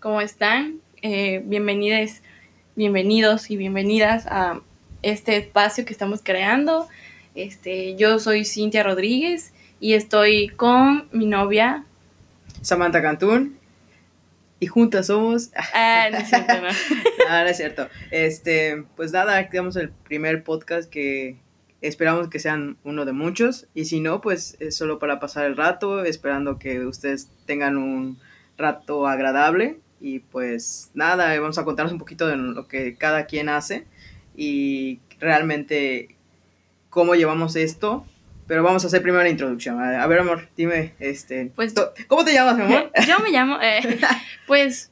¿Cómo están? Eh, bienvenidos, bienvenidos y bienvenidas a este espacio que estamos creando. Este, yo soy Cintia Rodríguez y estoy con mi novia Samantha Cantún y juntas somos. Ah, no es cierto, no. Ah, no es cierto. Este, pues nada, creamos el primer podcast que esperamos que sean uno de muchos y si no, pues es solo para pasar el rato, esperando que ustedes tengan un rato agradable y pues nada, vamos a contarles un poquito de lo que cada quien hace y realmente cómo llevamos esto. Pero vamos a hacer primero la introducción. A ver, amor, dime, este, Pues- ¿cómo te llamas, mi amor? Yo me llamo, eh, pues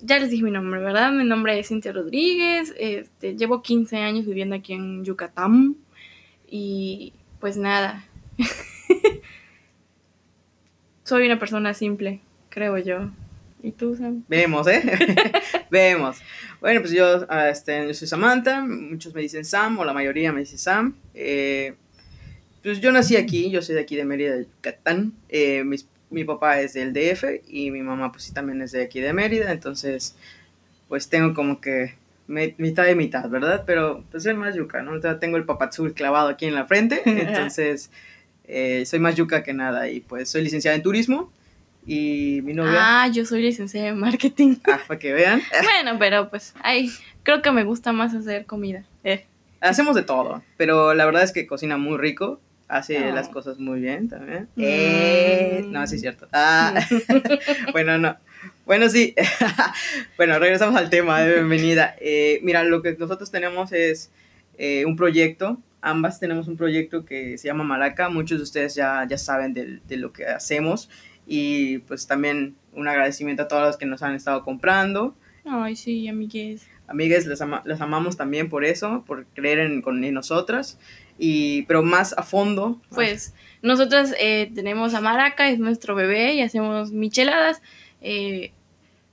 ya les dije mi nombre, ¿verdad? Mi nombre es Cintia Rodríguez, este, llevo 15 años viviendo aquí en Yucatán y pues nada, soy una persona simple, creo yo. ¿Y tú, Sam? Vemos, ¿eh? Vemos. Bueno, pues yo, ah, este, yo soy Samantha, muchos me dicen Sam, o la mayoría me dice Sam. Eh, pues yo nací aquí, yo soy de aquí de Mérida, Yucatán. Eh, mis- mi papá es del DF y mi mamá pues sí también es de aquí de Mérida, entonces pues tengo como que mitad de mitad, ¿verdad? Pero pues soy más yuca, ¿no? Tengo el papazul clavado aquí en la frente, entonces eh, soy más yuca que nada y pues soy licenciada en turismo y mi novia... Ah, yo soy licenciada en marketing. Ah, para que vean. bueno, pero pues, ay, creo que me gusta más hacer comida. Eh. Hacemos de todo, pero la verdad es que cocina muy rico, hace las cosas muy bien también. Mm. Eh, no, sí es cierto. Ah, bueno, no. Bueno, sí. bueno, regresamos al tema de bienvenida. Eh, mira, lo que nosotros tenemos es eh, un proyecto. Ambas tenemos un proyecto que se llama Maraca. Muchos de ustedes ya, ya saben de, de lo que hacemos. Y pues también un agradecimiento a todos los que nos han estado comprando. Ay, sí, amigues. Las, ama- las amamos también por eso, por creer en, con, en nosotras. Y, pero más a fondo. Pues nosotros eh, tenemos a Maraca, es nuestro bebé y hacemos micheladas. Eh,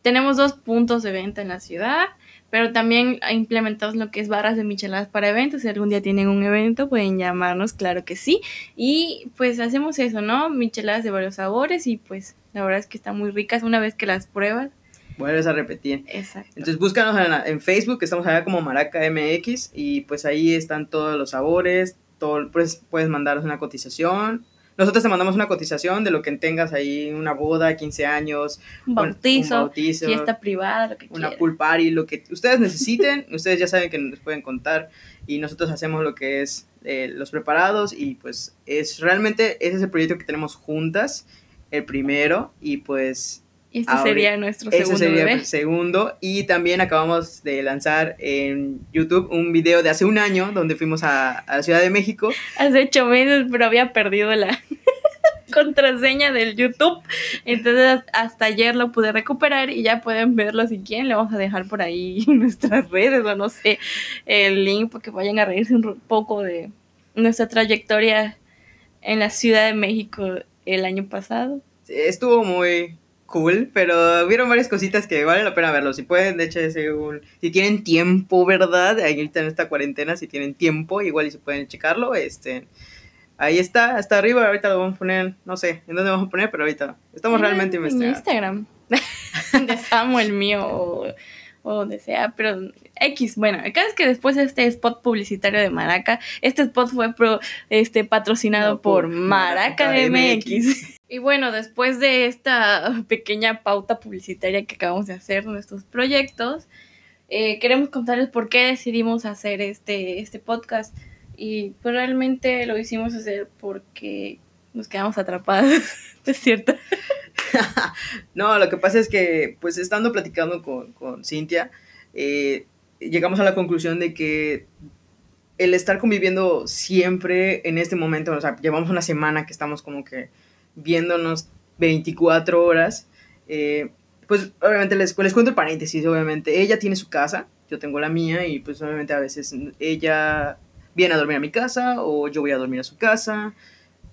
tenemos dos puntos de venta en la ciudad, pero también implementamos lo que es barras de micheladas para eventos. Si algún día tienen un evento, pueden llamarnos, claro que sí. Y pues hacemos eso, ¿no? Micheladas de varios sabores y pues la verdad es que están muy ricas una vez que las pruebas. Vuelves a repetir. Exacto. Entonces búscanos en, la- en Facebook, estamos allá como Maraca MX y pues ahí están todos los sabores, todo, pues puedes mandarnos una cotización. Nosotros te mandamos una cotización de lo que tengas ahí, una boda, 15 años, Un bautizo, un bautizo, fiesta privada, lo que una quieran. pool party, lo que ustedes necesiten, ustedes ya saben que nos pueden contar y nosotros hacemos lo que es eh, los preparados y pues es realmente ese es el proyecto que tenemos juntas, el primero y pues este Ahora- sería nuestro segundo sería bebé. segundo. Y también acabamos de lanzar en YouTube un video de hace un año donde fuimos a, a la Ciudad de México. Hace ocho meses, pero había perdido la contraseña del YouTube. Entonces hasta ayer lo pude recuperar y ya pueden verlo si quieren. Le vamos a dejar por ahí nuestras redes o no sé el link para que vayan a reírse un poco de nuestra trayectoria en la Ciudad de México el año pasado. Estuvo muy cool, pero hubieron varias cositas que vale la pena verlo. Si pueden, de hecho, un- si tienen tiempo, ¿verdad? Ahorita en esta cuarentena, si tienen tiempo, igual y si pueden checarlo, este... Ahí está, hasta arriba, ahorita lo vamos a poner, no sé en dónde vamos a poner, pero ahorita estamos realmente en mi investigando. Instagram. de Samuel mío o, o donde sea, pero X, bueno, el caso es que después de este spot publicitario de Maraca, este spot fue pro- este, patrocinado No, por por Maraca Maraca MX. Y bueno, después de esta pequeña pauta publicitaria que acabamos de hacer nuestros proyectos, eh, queremos contarles por qué decidimos hacer este, este podcast. Y pues realmente lo hicimos hacer porque nos quedamos atrapados, es cierto. No, lo que pasa es que, pues estando platicando con, con Cintia, eh, llegamos a la conclusión de que el estar conviviendo siempre en este momento, o sea, llevamos una semana que estamos como que viéndonos 24 horas, eh, pues obviamente les, les cuento el paréntesis, obviamente, ella tiene su casa, yo tengo la mía y pues obviamente a veces ella viene a dormir a mi casa o yo voy a dormir a su casa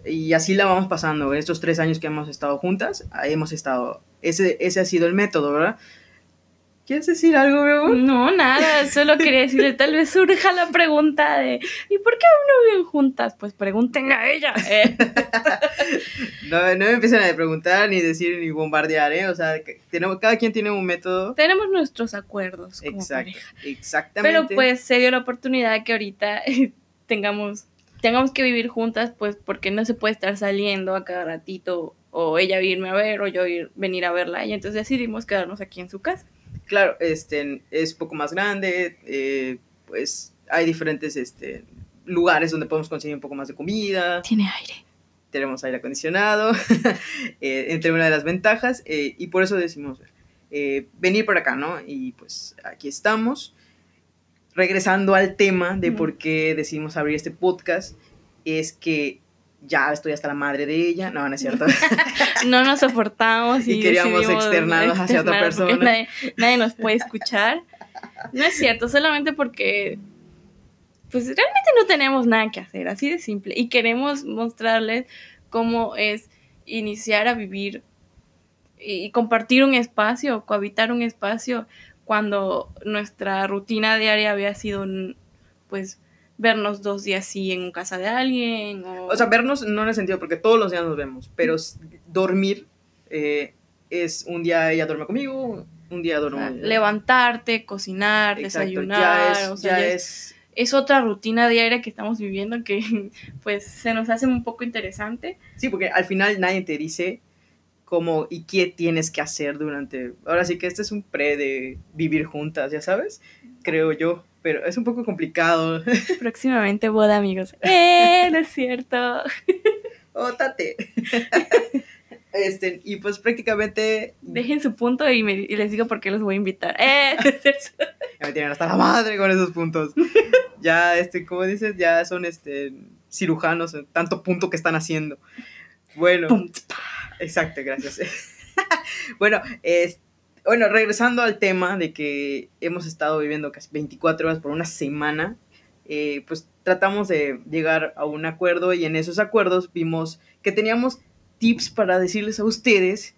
y así la vamos pasando. Estos tres años que hemos estado juntas, hemos estado, ese, ese ha sido el método, ¿verdad? ¿Quieres decir algo, mi amor? No, nada, solo quería decirle, tal vez surja la pregunta de, ¿y por qué aún no viven juntas? Pues pregúntenle a ella. Eh. no, no me empiecen a preguntar, ni decir, ni bombardear, ¿eh? O sea, tenemos, cada quien tiene un método. Tenemos nuestros acuerdos como Exacto, pareja. exactamente. Pero pues se dio la oportunidad que ahorita tengamos, tengamos que vivir juntas, pues porque no se puede estar saliendo a cada ratito o ella irme a ver o yo ir, venir a verla y entonces decidimos quedarnos aquí en su casa. Claro, este, es poco más grande, eh, pues hay diferentes este, lugares donde podemos conseguir un poco más de comida. Tiene aire. Tenemos aire acondicionado, eh, entre una de las ventajas, eh, y por eso decimos eh, venir por acá, ¿no? Y pues aquí estamos. Regresando al tema de por qué decidimos abrir este podcast, es que ya estoy hasta la madre de ella, no, no es cierto. No nos soportamos y, Y queríamos externarnos hacia otra persona. Nadie, nadie nos puede escuchar. No es cierto, solamente porque pues realmente no tenemos nada que hacer, así de simple. Y queremos mostrarles cómo es iniciar a vivir y, y compartir un espacio, cohabitar un espacio cuando nuestra rutina diaria había sido pues vernos dos días sí en casa de alguien o, O sea, vernos no en el sentido, porque todos los días nos vemos, pero dormir eh, es un día ella duerme conmigo, un día o duermo. sea, levantarte, cocinar, Exacto, desayunar, ya es, o sea, ya es es otra rutina diaria que estamos viviendo que pues se nos hace un poco interesante. Sí, porque al final nadie te dice cómo y qué tienes que hacer durante... Ahora sí que este es un pre de vivir juntas, ya sabes, creo yo, pero es un poco complicado. Próximamente boda, amigos. ¡Eh! No es cierto. Ótate. este, y pues prácticamente Dejen su punto y, me- y les digo por qué los voy a invitar. ¡Eh! No es cierto. ya me tienen hasta la madre con esos puntos. ya, este, como dices, ya son este cirujanos, en tanto punto que están haciendo. Bueno. Pum, Exacto, gracias. bueno, es, bueno, regresando al tema de que hemos estado viviendo casi 24 horas por una semana, eh, pues tratamos de llegar a un acuerdo y en esos acuerdos vimos que teníamos tips para decirles a ustedes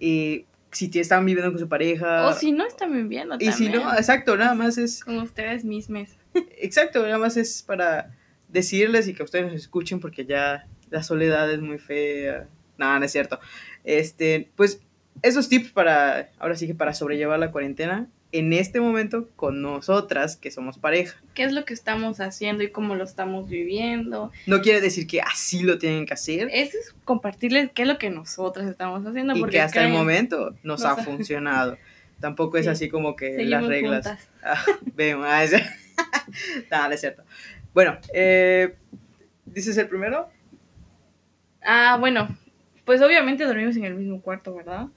eh, si estaban viviendo con su pareja. O si no, están viviendo y si no, exacto, nada más es, Con ustedes mismos. exacto, nada más es para decirles y que ustedes nos escuchen porque ya la soledad es muy fea. Nada, no es cierto. Este, pues esos tips para, ahora sí que para sobrellevar la cuarentena en este momento con nosotras que somos pareja. ¿Qué es lo que estamos haciendo y cómo lo estamos viviendo? No quiere decir que así lo tienen que hacer Eso es compartirles qué es lo que nosotras estamos haciendo. y porque que hasta el momento nos nos ha ha- funcionado. Tampoco es Sí. así como que Seguimos las reglas. Ah, vemos, ah, no es cierto. Bueno, eh, ¿dices el primero? Ah, bueno, pues obviamente dormimos en el mismo cuarto, ¿verdad?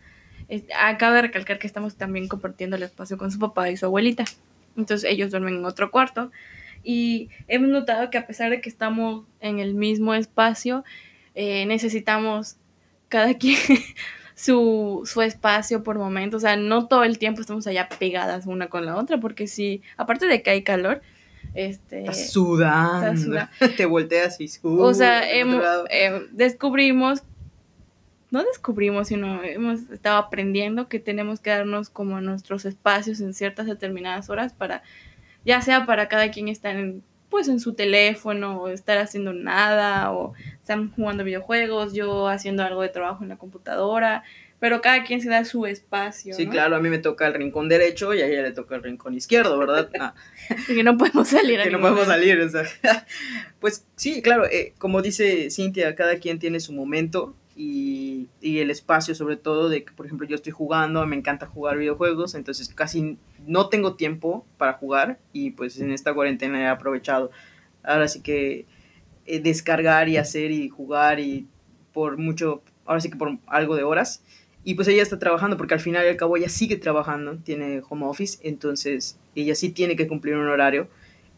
Acabo de recalcar que estamos también compartiendo el espacio con su papá y su abuelita. Entonces ellos duermen en otro cuarto. Y hemos notado que a pesar de que estamos en el mismo espacio, eh, necesitamos cada quien su, su espacio por momentos. O sea, no todo el tiempo estamos allá pegadas una con la otra, porque si, aparte de que hay calor, este... Estás sudando. estás sudando. Te volteas y uh, O sea, hemos- eh, descubrimos, no descubrimos, sino hemos estado aprendiendo que tenemos que darnos como nuestros espacios en ciertas determinadas horas para, ya sea para cada quien estar en, pues en su teléfono o estar haciendo nada o están jugando videojuegos, yo haciendo algo de trabajo en la computadora, pero cada quien se da su espacio. Sí, ¿no? claro, a mí me toca el rincón derecho y a ella le toca el rincón izquierdo, ¿verdad? Ah, Y que no podemos salir. que no podemos salir, o sea. Pues sí, claro, eh, como dice Cintia, cada quien tiene su momento y, el espacio, sobre todo, de que, por ejemplo, yo estoy jugando, me encanta jugar videojuegos, entonces casi no tengo tiempo para jugar y pues en esta cuarentena he aprovechado. Ahora sí que eh, descargar y hacer y jugar y por mucho, ahora sí que por algo de horas. Y pues ella está trabajando, porque al final y al cabo ella sigue trabajando, tiene home office, entonces ella sí tiene que cumplir un horario.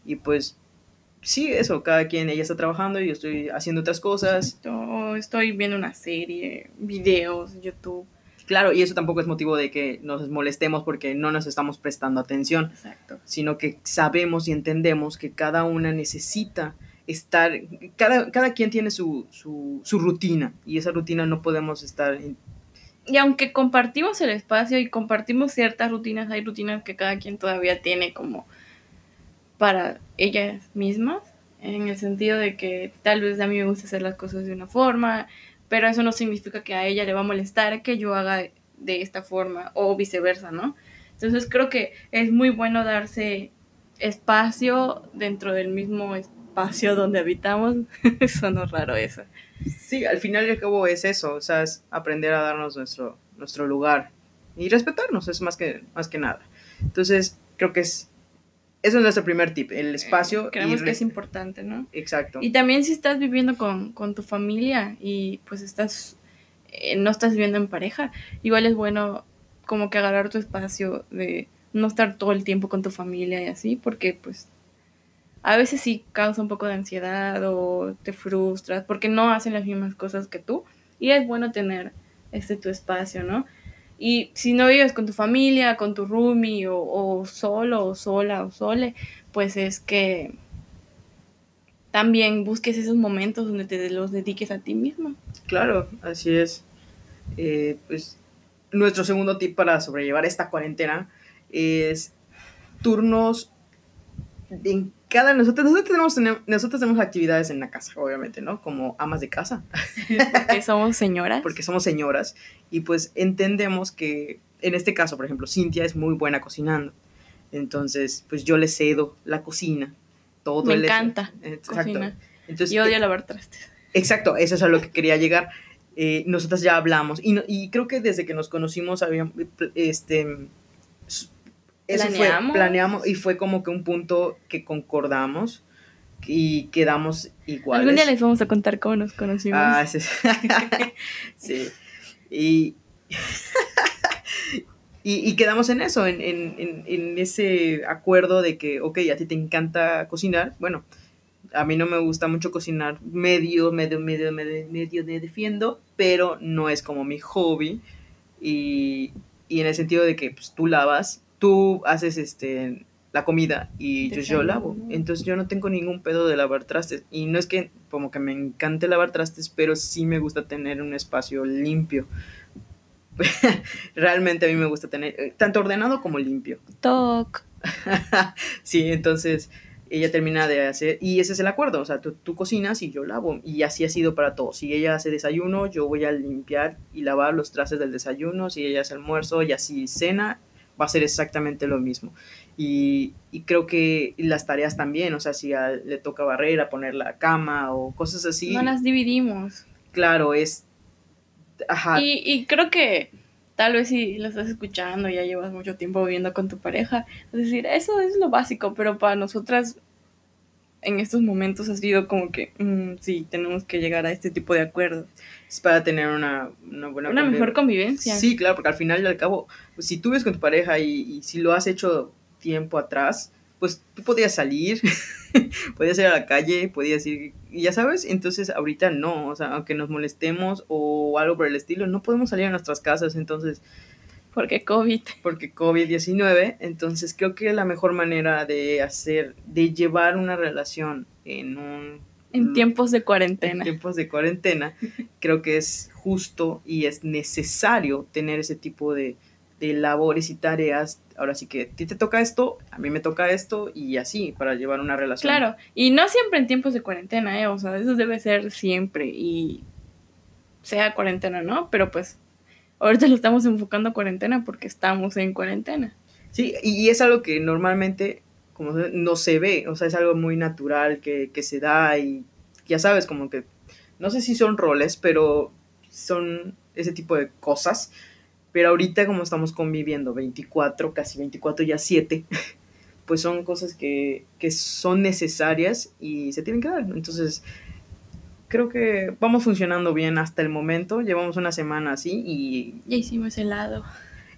Y pues sí, eso, cada quien, ella está trabajando y yo estoy haciendo otras cosas. Yo estoy viendo una serie, videos, YouTube. Claro, y eso tampoco es motivo de que nos molestemos porque no nos estamos prestando atención, Exacto. sino que sabemos y entendemos que cada una necesita estar, cada, cada quien tiene su, su, su rutina y esa rutina no podemos estar y aunque compartimos el espacio y compartimos ciertas rutinas, hay rutinas que cada quien todavía tiene como para ellas mismas, en el sentido de que tal vez a mí me gusta hacer las cosas de una forma, pero eso no significa que a ella le va a molestar que yo haga de esta forma o viceversa, ¿no? Entonces creo que es muy bueno darse espacio dentro del mismo espacio donde habitamos. Sonó raro eso. Sí, al final y cabo es eso, o sea, es aprender a darnos nuestro, nuestro lugar y respetarnos, es más que, más que nada. Entonces, creo que es, eso es nuestro primer tip, el espacio. Eh, creemos que es importante, ¿no? Exacto. Y también si estás viviendo con, con tu familia y pues estás, eh, no estás viviendo en pareja, igual es bueno como que agarrar tu espacio de no estar todo el tiempo con tu familia y así, porque pues a veces sí causa un poco de ansiedad o te frustras porque no hacen las mismas cosas que tú y es bueno tener este tu espacio, ¿no? Y si no vives con tu familia, con tu roomie o, solo o sola o sole, pues es que también busques esos momentos donde te los dediques a ti mismo. Claro, así es. Eh, pues nuestro segundo tip para sobrellevar esta cuarentena es turnos en cada nosotros, nosotros tenemos, nosotros tenemos actividades en la casa, obviamente, ¿no? Como amas de casa. Porque somos señoras. Porque somos señoras. Y pues entendemos que, en este caso, por ejemplo, Cintia es muy buena cocinando. Entonces, pues yo le cedo la cocina. Todo Me encanta. Exacto. Entonces, y odio eh, lavar trastes. Exacto, eso es a lo que quería llegar. Eh, nosotras ya hablamos. Y, y creo que desde que nos conocimos habíamos, este, planeamos. planeamos y fue como que un punto que concordamos y quedamos iguales. Algún día les vamos a contar cómo nos conocimos. Ah, sí. sí. Y, y, quedamos en eso, en, en, en, ese acuerdo de que, ok, a ti te encanta cocinar. Bueno, a mí no me gusta mucho cocinar medio, medio, medio, medio, medio de defiendo, pero no es como mi hobby. Y, y en el sentido de que pues, tú lavas tú haces este la comida y yo, yo, lavo. Entonces yo no tengo ningún pedo de lavar trastes. Y no es que como que me encante lavar trastes, pero sí me gusta tener un espacio limpio. Realmente a mí me gusta tener eh, tanto ordenado como limpio. Toc. sí, entonces ella termina de hacer, y ese es el acuerdo, o sea, tú, tú, cocinas y yo lavo, y así ha sido para todos. Si ella hace desayuno, yo voy a limpiar y lavar los trastes del desayuno, si ella hace almuerzo y así cena, va a ser exactamente lo mismo. Y, creo que las tareas también, o sea, si le toca barrer, a poner la cama o cosas así. No las dividimos. Claro, es... Ajá. Y, creo que tal vez si lo estás escuchando, ya llevas mucho tiempo viviendo con tu pareja, es decir, eso es lo básico, pero para nosotras en estos momentos ha sido como que, mm, sí, tenemos que llegar a este tipo de acuerdos es para tener una, una buena Una mejor convivencia. Sí, claro, porque al final y al cabo, pues, si tú ves con tu pareja y, si lo has hecho tiempo atrás, pues tú podías salir, podías ir a la calle, podías ir, y ya sabes, entonces ahorita no, o sea, aunque nos molestemos o algo por el estilo, no podemos salir a nuestras casas, entonces... Porque COVID. Porque COVID-19, entonces creo que la mejor manera de hacer, de llevar una relación en un en tiempos de cuarentena. En tiempos de cuarentena, creo que es justo y es necesario tener ese tipo de, labores y tareas. Ahora sí que a ti te toca esto, a mí me toca esto y así para llevar una relación. Claro, y no siempre en tiempos de cuarentena, ¿eh? O sea, eso debe ser siempre y sea cuarentena, ¿no? Pero pues ahorita lo estamos enfocando a cuarentena porque estamos en cuarentena. Sí, y es algo que normalmente como no se ve, o sea, es algo muy natural que, se da y ya sabes, como que, no sé si son roles, pero son ese tipo de cosas. Pero ahorita como estamos conviviendo 24, casi 24 ya 7, pues son cosas que, que son necesarias y se tienen que dar. Entonces, creo que vamos funcionando bien hasta el momento. Llevamos una semana así y... Ya hicimos helado.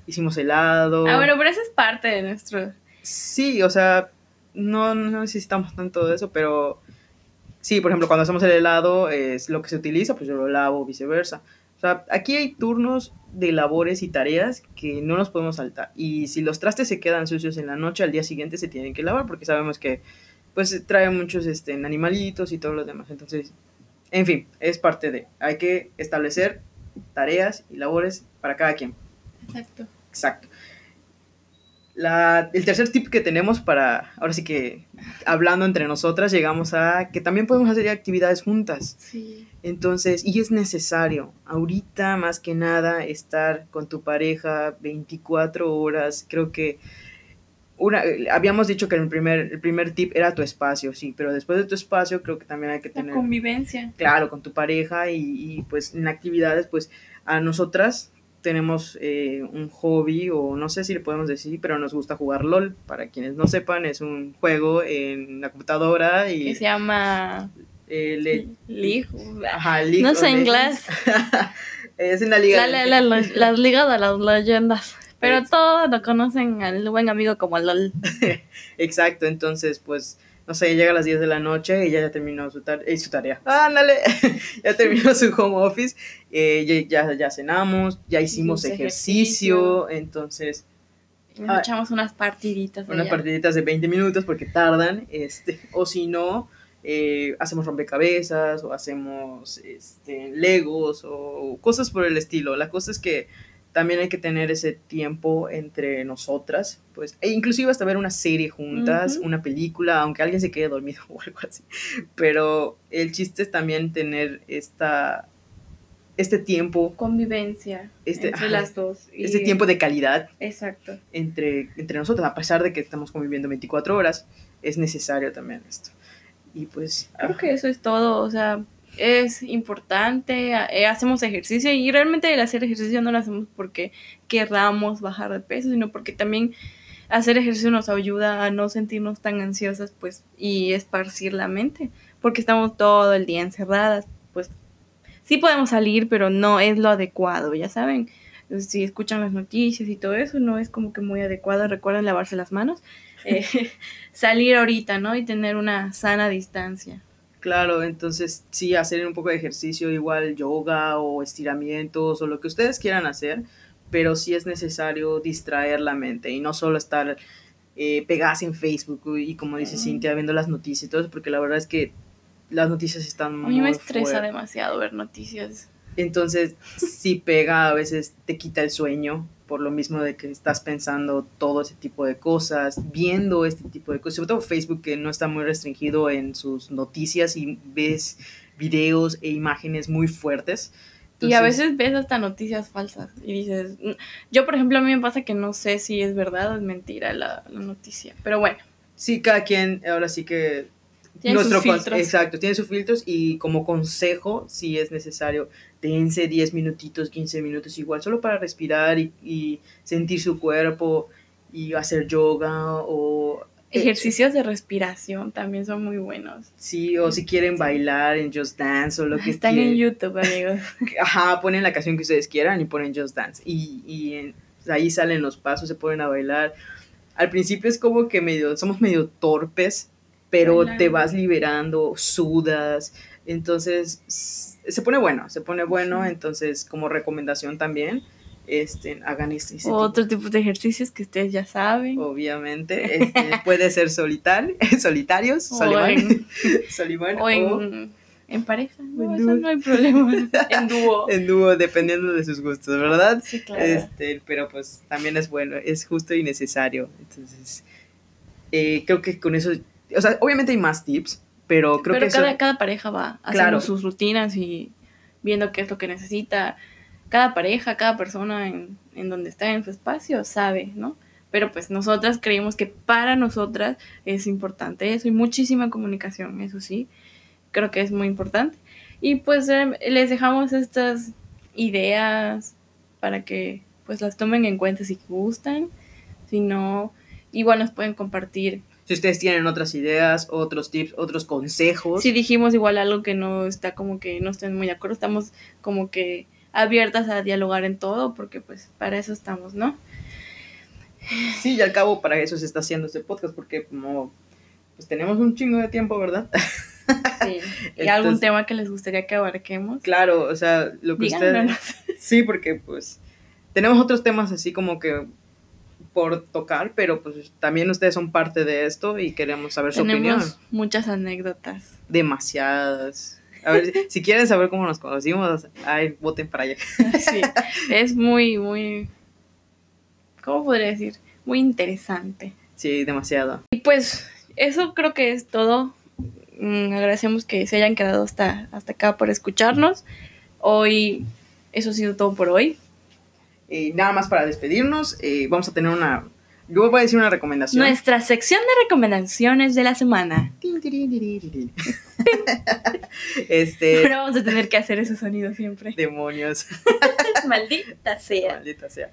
Hicimos helado. Ah, bueno, pero eso es parte de nuestro Sí, o sea, no, necesitamos tanto de eso, pero sí, por ejemplo, cuando hacemos el helado es lo que se utiliza, pues yo lo lavo, viceversa. O sea, aquí hay turnos de labores y tareas que no nos podemos saltar. Y si los trastes se quedan sucios en la noche, al día siguiente se tienen que lavar porque sabemos que pues trae muchos este, animalitos y todo lo demás. Entonces, en fin, es parte de, hay que establecer tareas y labores para cada quien. Exacto. Exacto. La, el tercer tip que tenemos para, ahora sí que hablando entre nosotras, llegamos a que también podemos hacer actividades juntas. Sí. Entonces, y es necesario, ahorita más que nada, estar con tu pareja 24 horas. Creo que una, habíamos dicho que el primer, el primer tip era tu espacio, sí, pero después de tu espacio creo que también hay que La tener, convivencia. claro, con tu pareja y, y, pues en actividades, pues a nosotras tenemos eh, un hobby o no sé si le podemos decir, pero nos gusta jugar LOL. Para quienes no sepan, es un juego en la computadora y... Que se llama eh, le- League. Ajá, League No sé inglés. es una liga. La- la- la- las ligas de las leyendas. Pero todos lo conocen al buen amigo como LOL. Exacto, entonces pues, no sé, llega a las 10 de la noche y ella ya terminó su, tar- eh, su tarea. Ándale, ya terminó su home office, eh, ya, ya, cenamos, ya hicimos Hicimos ejercicio, entonces Nos Ah. echamos unas partiditas. unas allá. partiditas de 20 minutos porque tardan, este, o si no, eh, hacemos rompecabezas o hacemos este, legos o cosas por el estilo. La cosa es que también hay que tener ese tiempo entre nosotras, pues, e inclusive hasta ver una serie juntas, una película, aunque alguien se quede dormido o algo así. Pero el chiste es también tener esta, este tiempo, Convivencia Este- entre ajá, las dos. y- este tiempo de calidad Exacto. entre, entre nosotros, a pesar de que estamos conviviendo 24 horas, es necesario también esto. Y pues, Creo que eso es todo, o sea, es importante, eh, hacemos ejercicio y realmente el hacer ejercicio no lo hacemos porque querramos bajar de peso, sino porque también hacer ejercicio nos ayuda a no sentirnos tan ansiosas, pues, y esparcir la mente, porque estamos todo el día encerradas, pues, sí podemos salir, pero no es lo adecuado, ya saben. Si escuchan las noticias y todo eso, no es como que muy adecuado. Recuerden lavarse las manos. eh, salir ahorita, ¿no? Y tener una sana distancia. Claro, entonces sí, hacer un poco de ejercicio, igual yoga o estiramientos o lo que ustedes quieran hacer, pero sí es necesario distraer la mente y no solo estar eh, pegadas en Facebook y como dice. Cintia, viendo las noticias y todo eso, porque la verdad es que las noticias están A muy mí me estresa demasiado ver noticias. Entonces, si pega, a veces te quita el sueño, por lo mismo de que estás pensando todo ese tipo de cosas, viendo este tipo de cosas, sobre todo Facebook que no está muy restringido en sus noticias y ves videos e imágenes muy fuertes. y a veces ves hasta noticias falsas y dices, "Mm". yo por ejemplo a mí me pasa que no sé si es verdad o es mentira la, la noticia, pero bueno, Sí, cada quien, ahora sí que... Tiene sus con- filtros. Exacto, tiene sus filtros y como consejo, si es necesario, dense 10 minutitos, 15 minutos igual, solo para respirar y, y sentir su cuerpo y hacer yoga o... ejercicios de respiración también son muy buenos. Sí, o si quieren bailar en Just Dance o lo que Están en quieran. YouTube, amigos. Ajá, ponen la canción que ustedes quieran y ponen Just Dance. Y, y en- ahí salen los pasos, se ponen a bailar. Al principio es como que medio, somos medio torpes, pero te vas liberando, sudas. Entonces, se pone bueno, se pone bueno. Entonces, como recomendación también, este, hagan este, tipo Otro tipo de ejercicios que ustedes ya saben. Obviamente, este, puede ser solitar, solitarios, O Solimán, en, Solimán, o en, en pareja. No, en eso no hay problema. En dúo. en dúo, dependiendo de sus gustos, ¿verdad? Sí, claro. Este, pero pues también es bueno, es justo y necesario. Entonces, eh, creo que con eso, o sea, obviamente hay más tips, pero creo Pero que cada, eso, cada pareja va haciendo Claro. sus rutinas y viendo qué es lo que necesita. Cada pareja, cada persona en, en donde está en su espacio sabe, ¿no? Pero pues nosotras creemos que para nosotras es importante eso y muchísima comunicación, eso sí, creo que es muy importante. Y pues eh, les dejamos estas ideas para que pues las tomen en cuenta si gustan, si no, igual nos pueden compartir si ustedes tienen otras ideas, otros tips, otros consejos, si dijimos igual algo que no está como que no estén muy de acuerdo, estamos como que abiertas a dialogar en todo, porque pues para eso estamos, ¿no? sí, y al cabo para eso se está haciendo este podcast, porque como pues tenemos un chingo de tiempo, ¿verdad? Sí. ¿Y algún tema que les gustaría que abarquemos? Claro, o sea, lo que ustedes... Sí, porque pues tenemos otros temas así como que por tocar, pero pues también ustedes son parte de esto y queremos saber su opinión. Tenemos muchas anécdotas. Demasiadas. A ver, si quieren saber cómo nos conocimos, ay, voten para allá. Sí, es muy, muy, ¿cómo podría decir? Muy interesante. Sí, demasiado. Y pues eso creo que es todo. Mm, agradecemos que se hayan quedado hasta, hasta acá por escucharnos. Hoy, eso ha sido todo por hoy. Eh, nada más para despedirnos, eh, vamos a tener una... Yo voy a decir una recomendación. Nuestra sección de recomendaciones de la semana. este... Ahora vamos a tener que hacer ese sonido siempre. Demonios. Maldita sea. Maldita sea.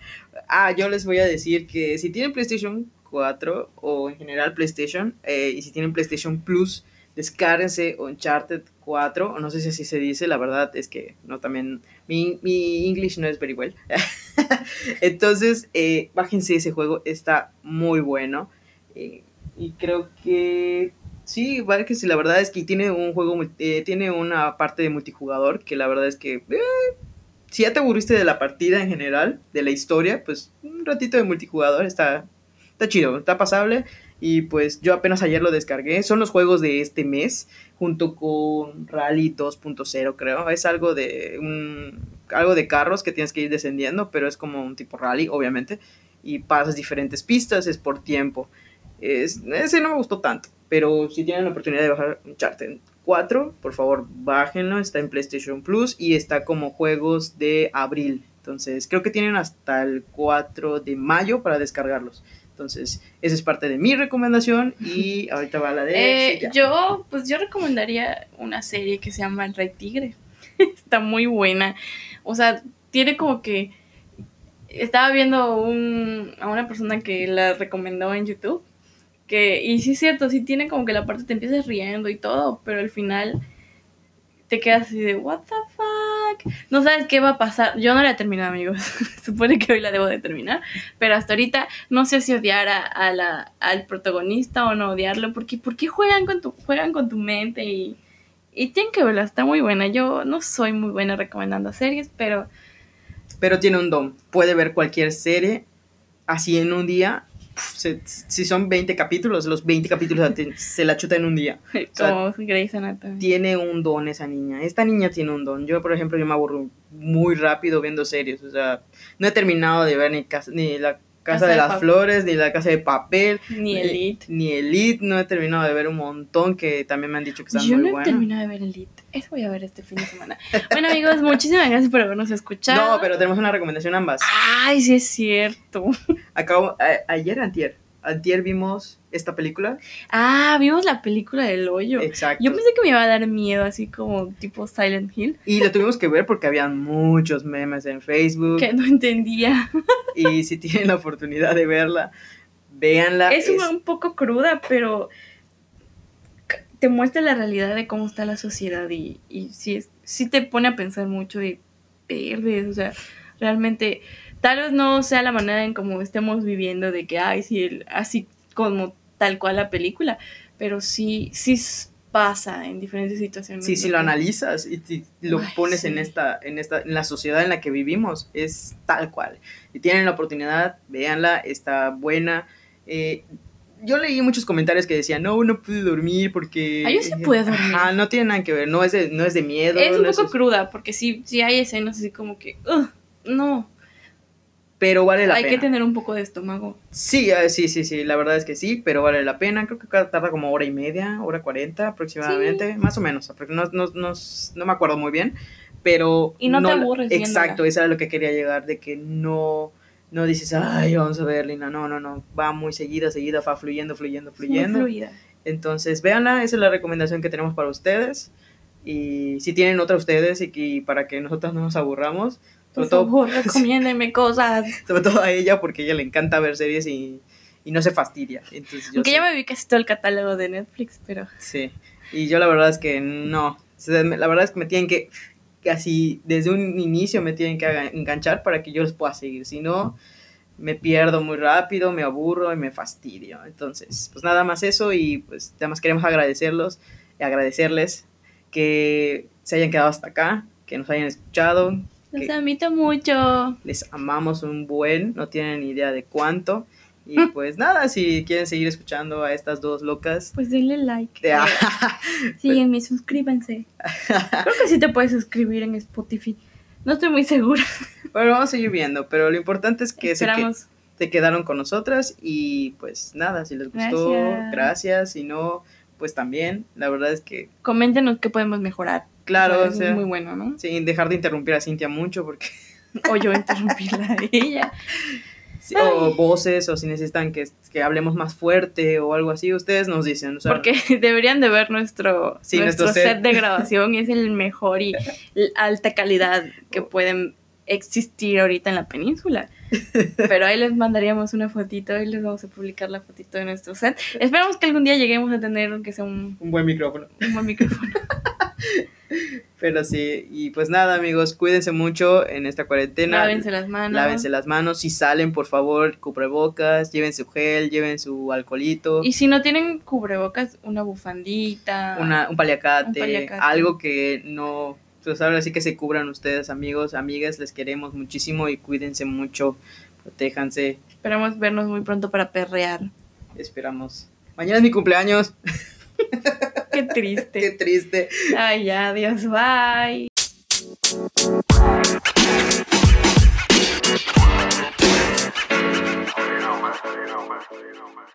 Ah, yo les voy a decir que si tienen PlayStation 4 o en general PlayStation, eh, y si tienen PlayStation Plus, descárguense Uncharted 4, o no sé si así se dice, la verdad es que no también, mi, mi English no es very well. Entonces, eh, bájense ese juego, está muy bueno. Eh, y creo que sí, vale que sí, la verdad es que tiene un juego, eh, tiene una parte de multijugador que la verdad es que si ya te aburriste de la partida en general, de la historia, pues un ratito de multijugador está, está chido, está pasable. Y pues yo apenas ayer lo descargué. Son los juegos de este mes, junto con Rally 2.0, creo. Es algo de un, algo de carros que tienes que ir descendiendo, pero es como un tipo rally, obviamente. Y pasas diferentes pistas, es por tiempo. Es, ese no me gustó tanto, pero si tienen la oportunidad de bajar Uncharted 4, por favor, bájenlo. Está en PlayStation Plus y está como juegos de abril. Entonces, creo que tienen hasta el 4 de mayo para descargarlos. Entonces, esa es parte de mi recomendación y ahorita va la de... Eh, yo, pues yo recomendaría una serie que se llama El Rey Tigre. Está muy buena. O sea, tiene como que... Estaba viendo un, a una persona que la recomendó en YouTube. Que, y sí es cierto, sí tiene como que la parte te empiezas riendo y todo, pero al final te quedas así de, what the fuck. No sabes qué va a pasar. Yo no la he terminado, amigos. Supone que hoy la debo de terminar. Pero hasta ahorita no sé si odiar a, la, al protagonista o no odiarlo. Porque ¿por qué juegan con tu, juegan con tu mente? Y, y tienen que verla, está muy buena. Yo no soy muy buena recomendando series, pero... Pero tiene un don. Puede ver cualquier serie así en un día si son 20 capítulos, los 20 capítulos se la chuta en un día. Como Grey's Anatomy. Tiene un don esa niña. Esta niña tiene un don. Yo, por ejemplo, yo me aburro muy rápido viendo series. O sea, no he terminado de ver ni, ni la Casa, de, las Flores, ni La Casa de Papel. Ni Elite. Ni Elite. No he terminado de ver un montón que también me han dicho que están muy buenos. Yo no he terminado de ver Elite. Eso voy a ver este fin de semana. bueno, amigos, muchísimas gracias por habernos escuchado. No, pero tenemos una recomendación ambas. Ay, sí es cierto. Acabo, ayer, antier, antier vimos esta película. Ah, vimos la película del hoyo. Exacto. Yo pensé que me iba a dar miedo, así como tipo Silent Hill. Y lo tuvimos que ver porque habían muchos memes en Facebook. Que no entendía. Y si tienen la oportunidad de verla, véanla. Es, un poco cruda, pero te muestra la realidad de cómo está la sociedad y, y sí, sí te pone a pensar mucho y perdes, o sea, realmente tal vez no sea la manera en cómo estemos viviendo de que, ay, sí, así como tal cual la película, pero sí, sí pasa en diferentes situaciones. Sí, si lo analizas y lo pones en esta, en esta, en la sociedad en la que vivimos, es tal cual. Y tienen la oportunidad, véanla, está buena. Eh, yo leí muchos comentarios que decían, no, no pude dormir porque... Ah, yo sí puedo dormir. Ah, no tiene nada que ver, no es de, no es de miedo. Es un poco cruda, porque sí, sí hay escenas así como que, no, pero vale la pena. Hay que tener un poco de estómago. Sí, eh, sí, sí, sí, la verdad es que sí, pero vale la pena. Creo que tarda como hora y media, hora cuarenta aproximadamente, más o menos. No, no, no, no, me acuerdo muy bien, pero... Y no, te aburres. Exacto, eso era lo que quería llegar, de que no, no dices, ay, vamos a ver, Lina, no, no, no, va muy seguida, seguida, va fluyendo, fluyendo, fluyendo. Muy fluida. Entonces, véanla, esa es la recomendación que tenemos para ustedes. Y si tienen otra ustedes y, y para que nosotros no nos aburramos, Por favor, recomiéndenme cosas. Sobre todo a ella, porque a ella le encanta ver series y, y no se fastidia. Entonces, Aunque ya me vi casi todo el catálogo de Netflix, pero... Sí, y yo la verdad es que no. La verdad es que me tienen que, casi desde un inicio me tienen que enganchar para que yo les pueda seguir. Si no, me pierdo muy rápido, me aburro y me fastidio. Entonces, pues nada más eso y pues además queremos agradecerlos y agradecerles que se hayan quedado hasta acá, que nos hayan escuchado, los amito mucho. Les amamos un buen, no tienen idea de cuánto. Y pues nada, si quieren seguir escuchando a estas dos locas. Pues denle like. de- Síguenme, suscríbanse. Creo que sí te puedes suscribir en Spotify. No estoy muy segura. bueno, vamos a seguir viendo, pero lo importante es que se, que Esperamos. se quedaron con nosotras y pues nada, si les gustó, Gracias. gracias, si no, pues también, la verdad es que, Coméntenos qué podemos mejorar. Claro, O sea, o sea, es muy bueno, ¿no? sin dejar de interrumpir a Cintia mucho, porque O yo interrumpirla a ella. Sí, o voces, o si necesitan que, que hablemos más fuerte o algo así, ustedes nos dicen. o sea, Porque deberían de ver nuestro, Sí, nuestro, nuestro set. set. de grabación. Es el mejor y alta calidad que pueden existir ahorita en la península. Pero ahí les mandaríamos una fotito y les vamos a publicar la fotito de nuestro set. Esperamos que algún día lleguemos a tener aunque sea un, un buen micrófono. un buen micrófono. Pero sí, y pues nada, amigos, cuídense mucho en esta cuarentena. Lávense las manos. Lávense las manos. Si salen, por favor, cubrebocas, lleven su gel, lleven su alcoholito, Y si no tienen cubrebocas, una bufandita. una, un, paliacate, Un paliacate. algo que no. Pues ahora sí que se cubran ustedes, amigos, amigas, les queremos muchísimo y cuídense mucho, protéjanse, Esperamos vernos muy pronto para perrear. esperamos. Mañana es mi cumpleaños, Qué qué triste. triste. Ay, ya, adiós, bye. You know, man.